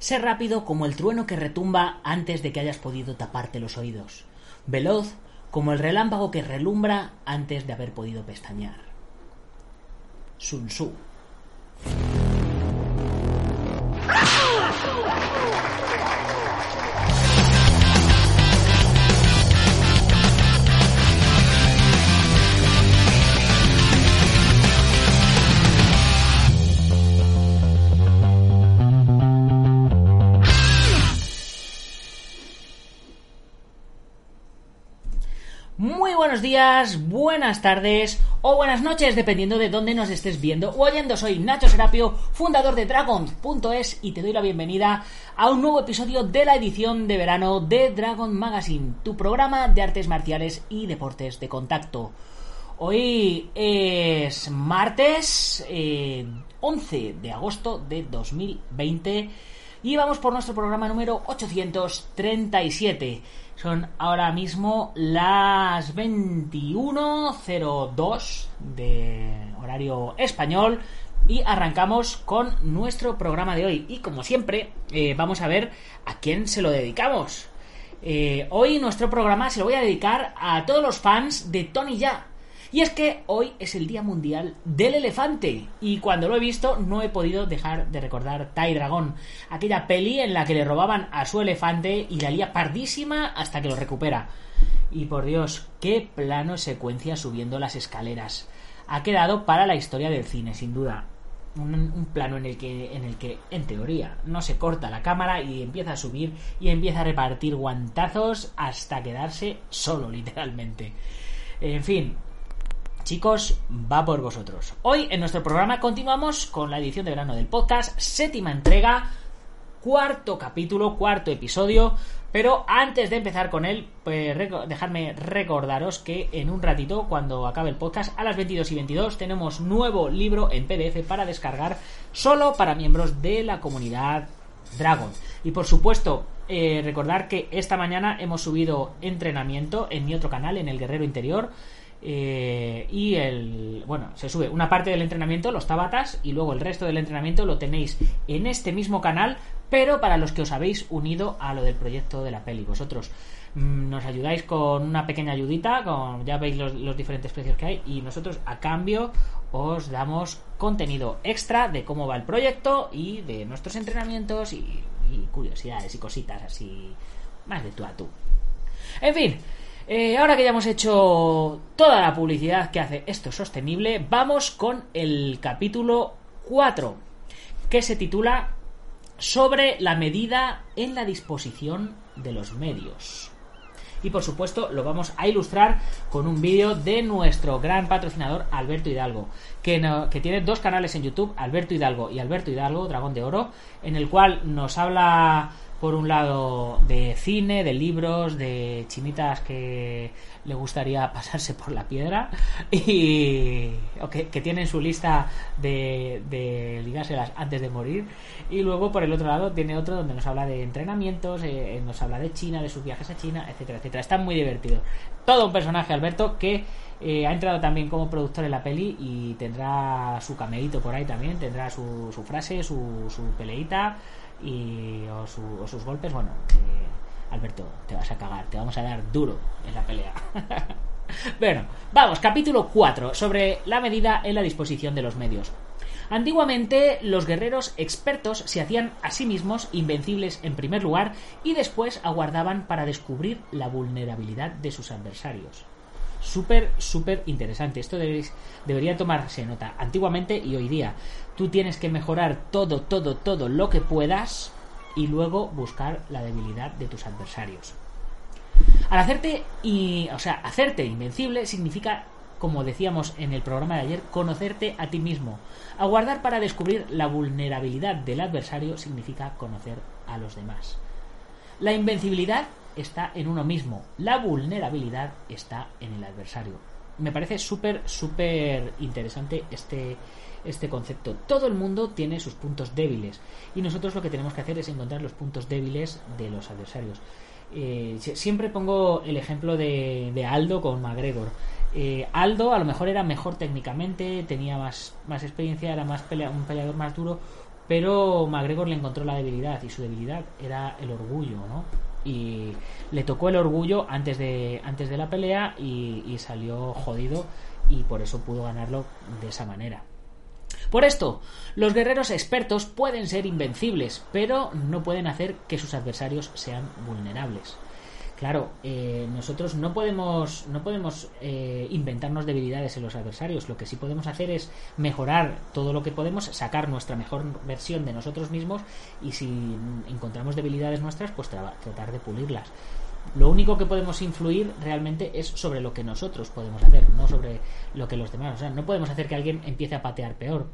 Sé rápido como el trueno que retumba antes de que hayas podido taparte los oídos. Veloz como el relámpago que relumbra antes de haber podido pestañear. Sun Tzu. Buenos días, buenas tardes o buenas noches, dependiendo de dónde nos estés viendo o oyendo. Soy Nacho Serapio, fundador de Dragons.es y te doy la bienvenida a un nuevo episodio de la edición de verano de Dragon Magazine, tu programa de artes marciales y deportes de contacto. Hoy es martes eh, 11 de agosto de 2020 y vamos por nuestro programa número 837. Son ahora mismo las 21.02 de horario español y arrancamos con nuestro programa de hoy. Y como siempre, eh, vamos a ver a quién se lo dedicamos. Eh, hoy nuestro programa se lo voy a dedicar a todos los fans de Tony Ya. Y es que hoy es el Día Mundial del Elefante. Y cuando lo he visto no he podido dejar de recordar Tai Dragón. Aquella peli en la que le robaban a su elefante y la lía pardísima hasta que lo recupera. Y por Dios, qué plano secuencia subiendo las escaleras. Ha quedado para la historia del cine, sin duda. Un, un, plano en el que en el que en teoría no se corta la cámara y empieza a subir y empieza a repartir guantazos hasta quedarse solo literalmente en fin Chicos, va por vosotros. Hoy en nuestro programa continuamos con la edición de verano del podcast, séptima entrega, cuarto capítulo, cuarto episodio. Pero antes de empezar con él, pues dejadme recordaros que en un ratito, cuando acabe el podcast, a las 22 y 22, tenemos nuevo libro en PDF para descargar solo para miembros de la comunidad Dragon. Y por supuesto, eh, recordar que esta mañana hemos subido entrenamiento en mi otro canal, en el Guerrero Interior. Eh, y el bueno se sube una parte del entrenamiento los tabatas y luego el resto del entrenamiento lo tenéis en este mismo canal pero para los que os habéis unido a lo del proyecto de la peli. Vosotros mmm, nos ayudáis con una pequeña ayudita con ya veis los, diferentes precios que hay y nosotros a cambio os damos contenido extra de cómo va el proyecto y de nuestros entrenamientos y curiosidades y cositas así más de tú a tú. En fin eh, ahora que ya hemos hecho toda la publicidad que hace esto sostenible, vamos con el capítulo 4, que se titula Sobre la medida en la disposición de los medios. Y por supuesto lo vamos a ilustrar con un vídeo de nuestro gran patrocinador Alberto Hidalgo, que, no, que tiene dos canales en YouTube, Alberto Hidalgo y Alberto Hidalgo, Dragón de Oro, en el cual nos habla por un lado de cine, de libros, de chinitas que le gustaría pasarse por la piedra y o que, que tienen su lista de, de ligárselas antes de morir y luego por el otro lado tiene otro donde nos habla de entrenamientos, eh, nos habla de China, de sus viajes a China, etcétera, etcétera. Está muy divertido. Todo un personaje, Alberto, que eh, ha entrado también como productor en la peli y tendrá su cameíto por ahí también, tendrá su, frase, su, peleita y o sus golpes, bueno, eh, Alberto, te vas a cagar, te vamos a dar duro en la pelea. bueno, vamos, capítulo 4, sobre la medida en la disposición de los medios. Antiguamente los guerreros expertos se hacían a sí mismos invencibles en primer lugar y después aguardaban para descubrir la vulnerabilidad de sus adversarios. Súper, súper interesante. Esto debería tomarse nota. Antiguamente y hoy día. Tú tienes que mejorar todo, todo, todo lo que puedas y luego buscar la debilidad de tus adversarios. Al hacerte y, o sea, hacerte invencible significa como decíamos en el programa de ayer, conocerte a ti mismo. Aguardar para descubrir la vulnerabilidad del adversario significa conocer a los demás. La invencibilidad está en uno mismo, la vulnerabilidad está en el adversario. Me parece súper, súper interesante este, este concepto. Todo el mundo tiene sus puntos débiles y nosotros lo que tenemos que hacer es encontrar los puntos débiles de los adversarios. Eh, siempre pongo el ejemplo de, Aldo con McGregor. Eh, Aldo a lo mejor era mejor técnicamente, tenía más, más experiencia, era más un peleador más duro, pero McGregor le encontró la debilidad y su debilidad era el orgullo, ¿no? Y le tocó el orgullo antes de, antes de la pelea y salió jodido y por eso pudo ganarlo de esa manera. Por esto, los guerreros expertos pueden ser invencibles, pero no pueden hacer que sus adversarios sean vulnerables. Claro, eh, nosotros no podemos, no podemos eh, inventarnos debilidades en los adversarios. Lo que sí podemos hacer es mejorar todo lo que podemos, sacar nuestra mejor versión de nosotros mismos y si encontramos debilidades nuestras, pues tratar de pulirlas. Lo único que podemos influir realmente es sobre lo que nosotros podemos hacer, no sobre lo que los demás. O sea, no podemos hacer que alguien empiece a patear peor.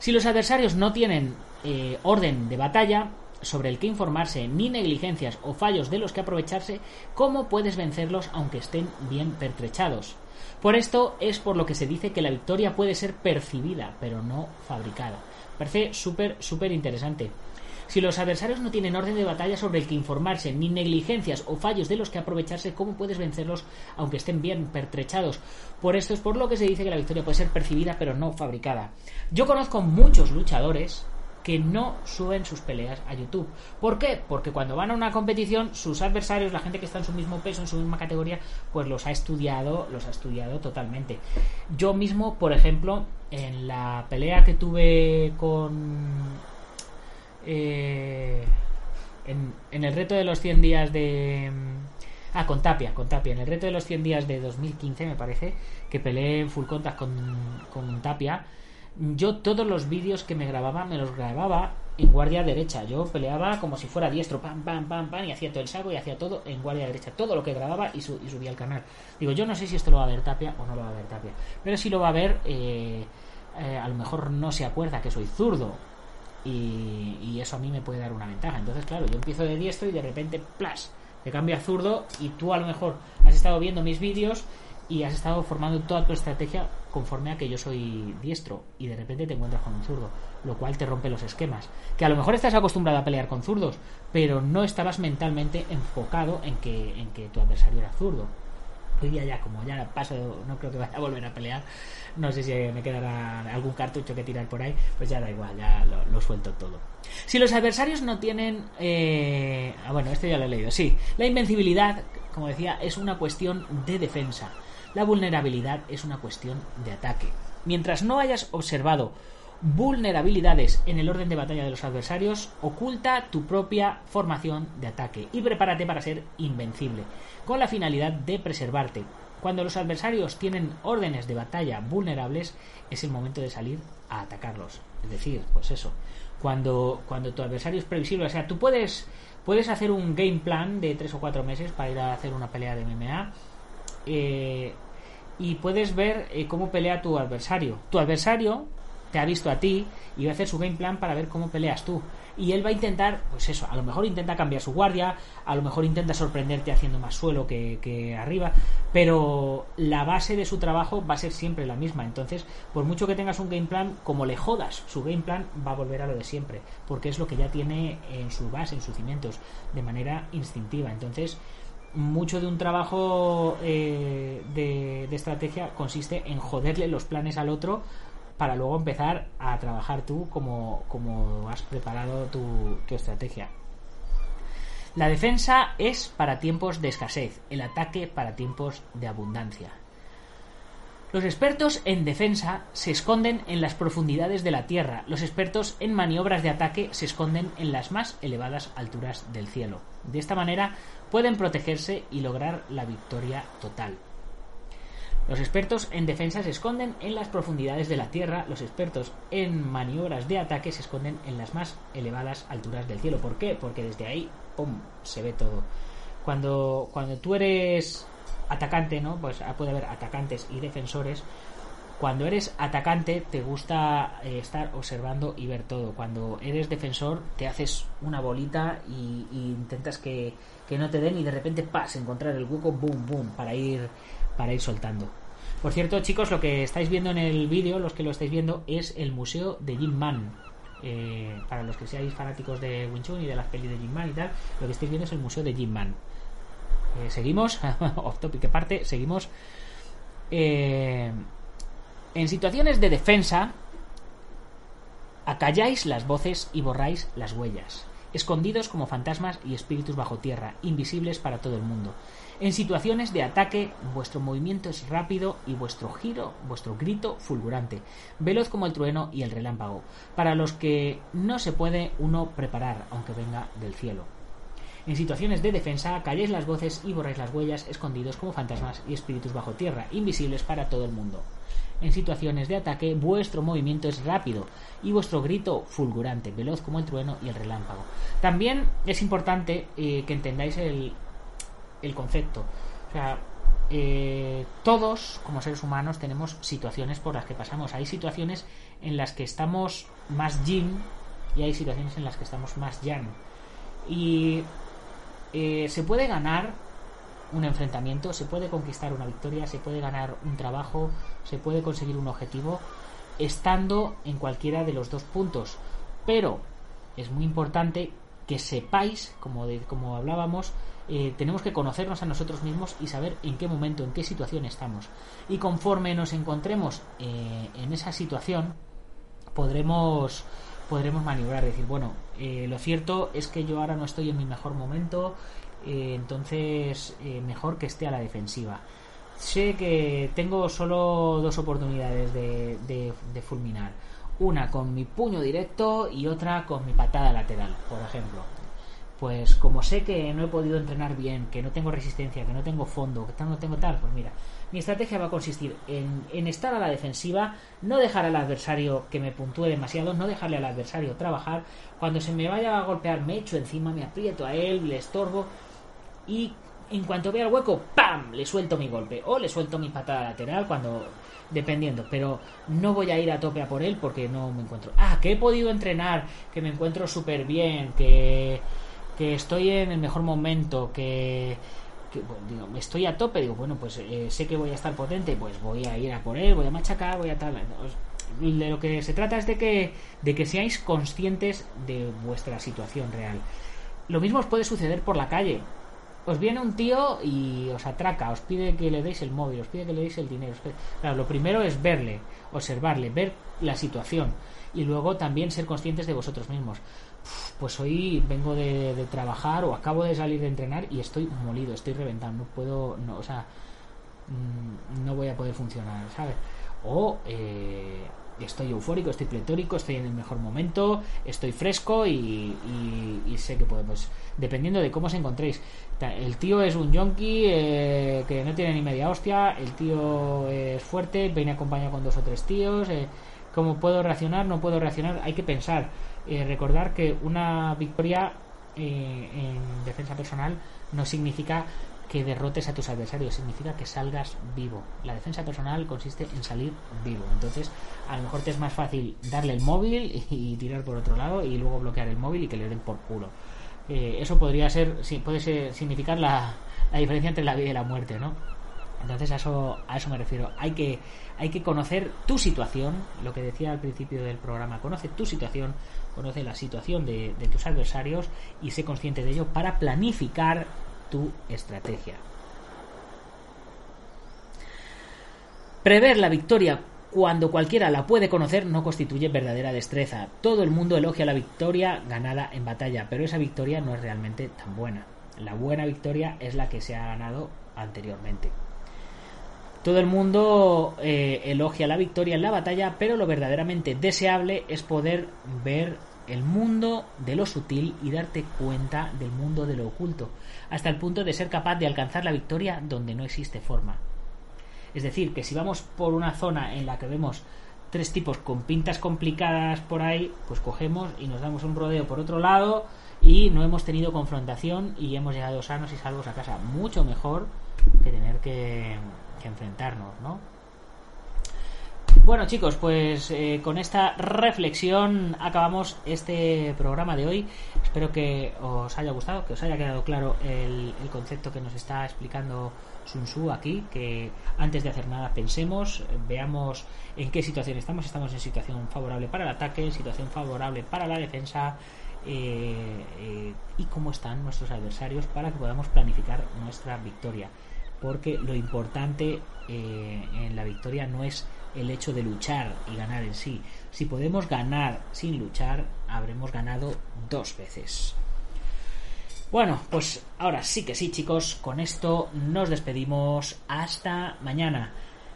Si los adversarios no tienen eh, orden de batalla, sobre el que informarse, ni negligencias o fallos de los que aprovecharse, ¿cómo puedes vencerlos aunque estén bien pertrechados? Por esto es por lo que se dice que la victoria puede ser percibida, pero no fabricada. Parece súper, súper interesante. Si los adversarios no tienen orden de batalla sobre el que informarse, ni negligencias o fallos de los que aprovecharse, ¿cómo puedes vencerlos aunque estén bien pertrechados? Por esto es por lo que se dice que la victoria puede ser percibida pero no fabricada. Yo conozco muchos luchadores que no suben sus peleas a YouTube. ¿Por qué? Porque cuando van a una competición, sus adversarios, la gente que está en su mismo peso, en su misma categoría, pues los ha estudiado, los ha estudiado totalmente. Yo mismo, por ejemplo, en la pelea que tuve con... Eh, en, el reto de los 100 días de... Ah, con Tapia, con Tapia. En el reto de los 100 días de 2015, me parece, que peleé en full contact con, con Tapia yo todos los vídeos que me grababa me los grababa en guardia derecha. Yo peleaba como si fuera diestro, pam, pam, pam, pam, y hacía todo el saco y hacía todo en guardia derecha. Todo lo que grababa y, subía al canal. Digo, yo no sé si esto lo va a ver Tapia o no lo va a ver Tapia. Pero si lo va a ver, eh, eh, a lo mejor no se acuerda que soy zurdo. Y, y, eso a mí me puede dar una ventaja. Entonces, claro, yo empiezo de diestro y de repente, plas, te cambia a zurdo y tú a lo mejor has estado viendo mis vídeos y has estado formando toda tu estrategia conforme a que yo soy diestro y de repente te encuentras con un zurdo, lo cual te rompe los esquemas. Que a lo mejor estás acostumbrado a pelear con zurdos, pero no estabas mentalmente enfocado en que, en que tu adversario era zurdo. Hoy día ya, como ya paso, no creo que vaya a volver a pelear, no sé si me quedará algún cartucho que tirar por ahí, pues ya da igual, ya lo, suelto todo. Si los adversarios no tienen... Eh, ah, bueno, esto ya lo he leído, sí. La invencibilidad, como decía, es una cuestión de defensa. La vulnerabilidad es una cuestión de ataque. Mientras no hayas observado vulnerabilidades en el orden de batalla de los adversarios, oculta tu propia formación de ataque y prepárate para ser invencible, con la finalidad de preservarte. Cuando los adversarios tienen órdenes de batalla vulnerables, es el momento de salir a atacarlos. Es decir, pues eso, cuando, cuando tu adversario es previsible, o sea, tú puedes, puedes hacer un game plan de tres o cuatro meses para ir a hacer una pelea de MMA, eh, y puedes ver eh, cómo pelea tu adversario. Tu adversario te ha visto a ti y va a hacer su game plan para ver cómo peleas tú. Y él va a intentar, pues eso, a lo mejor intenta cambiar su guardia, a lo mejor intenta sorprenderte haciendo más suelo que, que, arriba, pero la base de su trabajo va a ser siempre la misma. Entonces, por mucho que tengas un game plan, como le jodas, su game plan va a volver a lo de siempre, porque es lo que ya tiene en su base, en sus cimientos, de manera instintiva. Entonces, mucho de un trabajo eh, de, estrategia consiste en joderle los planes al otro para luego empezar a trabajar tú como, como has preparado tu, tu estrategia. La defensa es para tiempos de escasez, el ataque para tiempos de abundancia. Los expertos en defensa se esconden en las profundidades de la tierra, los expertos en maniobras de ataque se esconden en las más elevadas alturas del cielo. De esta manera pueden protegerse y lograr la victoria total. Los expertos en defensa se esconden en las profundidades de la tierra, los expertos en maniobras de ataque se esconden en las más elevadas alturas del cielo. ¿Por qué? Porque desde ahí, ¡pum!, se ve todo. Cuando, cuando tú eres atacante, ¿no? Pues ah, puede haber atacantes y defensores. Cuando eres atacante te gusta eh, estar observando y ver todo. Cuando eres defensor te haces una bolita y, intentas que, que, no te den y de repente pas encontrar el hueco, boom, boom, para ir, para ir soltando. Por cierto, chicos, lo que estáis viendo en el vídeo, los que lo estáis viendo, es el museo de Jim Man. Eh, para los que seáis fanáticos de Wing y de las pelis de Jim Man y tal, lo que estáis viendo es el museo de Jim Man. Eh, seguimos, off topic parte, seguimos. Eh, en situaciones de defensa, acalláis las voces y borráis las huellas, escondidos como fantasmas y espíritus bajo tierra, invisibles para todo el mundo. En situaciones de ataque, vuestro movimiento es rápido y vuestro giro, vuestro grito fulgurante, veloz como el trueno y el relámpago, para los que no se puede uno preparar, aunque venga del cielo. En situaciones de defensa, calléis las voces y borráis las huellas, escondidos como fantasmas y espíritus bajo tierra, invisibles para todo el mundo. En situaciones de ataque, vuestro movimiento es rápido y vuestro grito fulgurante, veloz como el trueno y el relámpago. También es importante eh, que entendáis el, el concepto. O sea, eh, todos como seres humanos tenemos situaciones por las que pasamos. Hay situaciones en las que estamos más yin y hay situaciones en las que estamos más yang. Y eh, se puede ganar un enfrentamiento, se puede conquistar una victoria, se puede ganar un trabajo, se puede conseguir un objetivo estando en cualquiera de los dos puntos. Pero es muy importante que sepáis, como, como hablábamos, eh, tenemos que conocernos a nosotros mismos y saber en qué momento, en qué situación estamos. Y conforme nos encontremos eh, en esa situación, podremos, podremos maniobrar, decir, bueno, eh, lo cierto es que yo ahora no estoy en mi mejor momento, entonces mejor que esté a la defensiva. Sé que tengo solo dos oportunidades de, de fulminar. Una con mi puño directo y otra con mi patada lateral, por ejemplo pues como sé que no he podido entrenar bien, que no tengo resistencia, que no tengo fondo, que no tengo tal, pues mira, mi estrategia va a consistir en, estar a la defensiva, no dejar al adversario que me puntúe demasiado, no dejarle al adversario trabajar, cuando se me vaya a golpear me echo encima, me aprieto a él, le estorbo y en cuanto vea el hueco, ¡pam! le suelto mi golpe o le suelto mi patada lateral cuando dependiendo, pero no voy a ir a tope a por él porque no me encuentro. Ah, que he podido entrenar, que me encuentro súper bien, que que estoy en el mejor momento, que, digo, estoy a tope, digo, bueno, pues eh, sé que voy a estar potente, pues voy a ir a por él, voy a machacar, voy a tal. De lo que se trata es de que, de que seáis conscientes de vuestra situación real. Lo mismo os puede suceder por la calle. Os viene un tío y os atraca, os pide que le deis el móvil, os pide que le deis el dinero. Claro, lo primero es verle, observarle, ver la situación y luego también ser conscientes de vosotros mismos pues hoy vengo de, trabajar o acabo de salir de entrenar y estoy molido, estoy reventando, no puedo, no, o sea, mm, no voy a poder funcionar, ¿sabes? O eh, estoy eufórico, estoy pletórico, estoy en el mejor momento, estoy fresco y, sé que puedo, pues dependiendo de cómo os encontréis. El tío es un yonki eh, que no tiene ni media hostia, el tío es fuerte, viene acompañado con dos o tres tíos, eh, ¿cómo puedo reaccionar? No puedo reaccionar, hay que pensar eh, recordar que una victoria eh, en defensa personal no significa que derrotes a tus adversarios, significa que salgas vivo. La defensa personal consiste en salir vivo. Entonces, a lo mejor te es más fácil darle el móvil y, tirar por otro lado y luego bloquear el móvil y que le den por culo. Eh, eso podría ser, puede significar la, la diferencia entre la vida y la muerte, ¿no? Entonces a eso, me refiero. Hay que, conocer tu situación, lo que decía al principio del programa, conoce tu situación, conoce la situación de tus adversarios y sé consciente de ello para planificar tu estrategia. Prever la victoria cuando cualquiera la puede conocer no constituye verdadera destreza. Todo el mundo elogia la victoria ganada en batalla, pero esa victoria no es realmente tan buena. La buena victoria es la que se ha ganado anteriormente. Todo el mundo eh, elogia la victoria en la batalla, pero lo verdaderamente deseable es poder ver el mundo de lo sutil y darte cuenta del mundo de lo oculto, hasta el punto de ser capaz de alcanzar la victoria donde no existe forma. Es decir, que si vamos por una zona en la que vemos tres tipos con pintas complicadas por ahí, pues cogemos y nos damos un rodeo por otro lado y no hemos tenido confrontación y hemos llegado sanos y salvos a casa mucho mejor que tener que, enfrentarnos, ¿no? Bueno chicos, pues eh, con esta reflexión acabamos este programa de hoy. Espero que os haya gustado, que os haya quedado claro el, concepto que nos está explicando Sun Tzu aquí, que antes de hacer nada pensemos, veamos en qué situación estamos. Estamos en situación favorable para el ataque, situación favorable para la defensa. Eh, eh, y cómo están nuestros adversarios para que podamos planificar nuestra victoria porque lo importante en la victoria no es el hecho de luchar y ganar en sí. Si podemos ganar sin luchar, habremos ganado dos veces. Bueno, pues ahora sí que sí, chicos, con esto nos despedimos. Hasta mañana.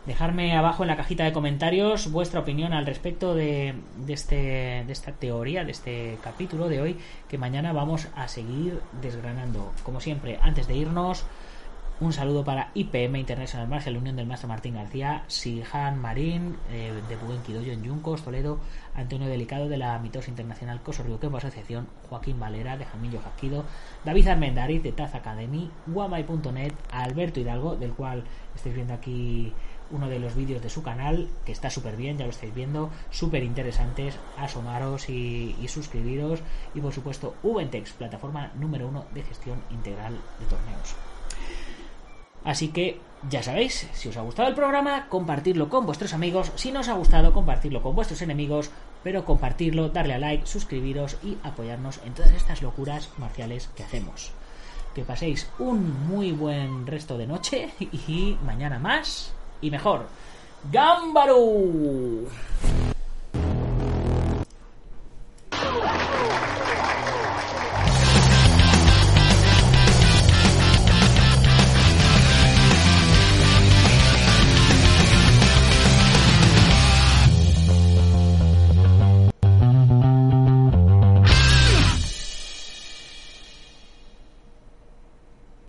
Dejarme abajo en la cajita de comentarios vuestra opinión al respecto de, de, este, de esta teoría, de este capítulo de hoy, que mañana vamos a seguir desgranando. Como siempre, antes de irnos, un saludo para IPM International Marshall, Unión del Maestro Martín García, Sihan Marín, eh, de Buenquidoyo en Yuncos, Toledo, Antonio Delicado de la Mitos Internacional Coso Quempo Asociación, Joaquín Valera de Jamillo Jaquido, David Armendariz de Taz Academy, Guamay.net, Alberto Hidalgo, del cual estáis viendo aquí uno de los vídeos de su canal, que está súper bien, ya lo estáis viendo, súper interesantes, asomaros y, y, suscribiros, y por supuesto Ubentex, plataforma número uno de gestión integral de torneos. Así que ya sabéis, si os ha gustado el programa, compartirlo con vuestros amigos. Si no os ha gustado, compartirlo con vuestros enemigos. Pero compartirlo, darle a like, suscribiros y apoyarnos en todas estas locuras marciales que hacemos. Que paséis un muy buen resto de noche y mañana más y mejor. ¡Gámbaro!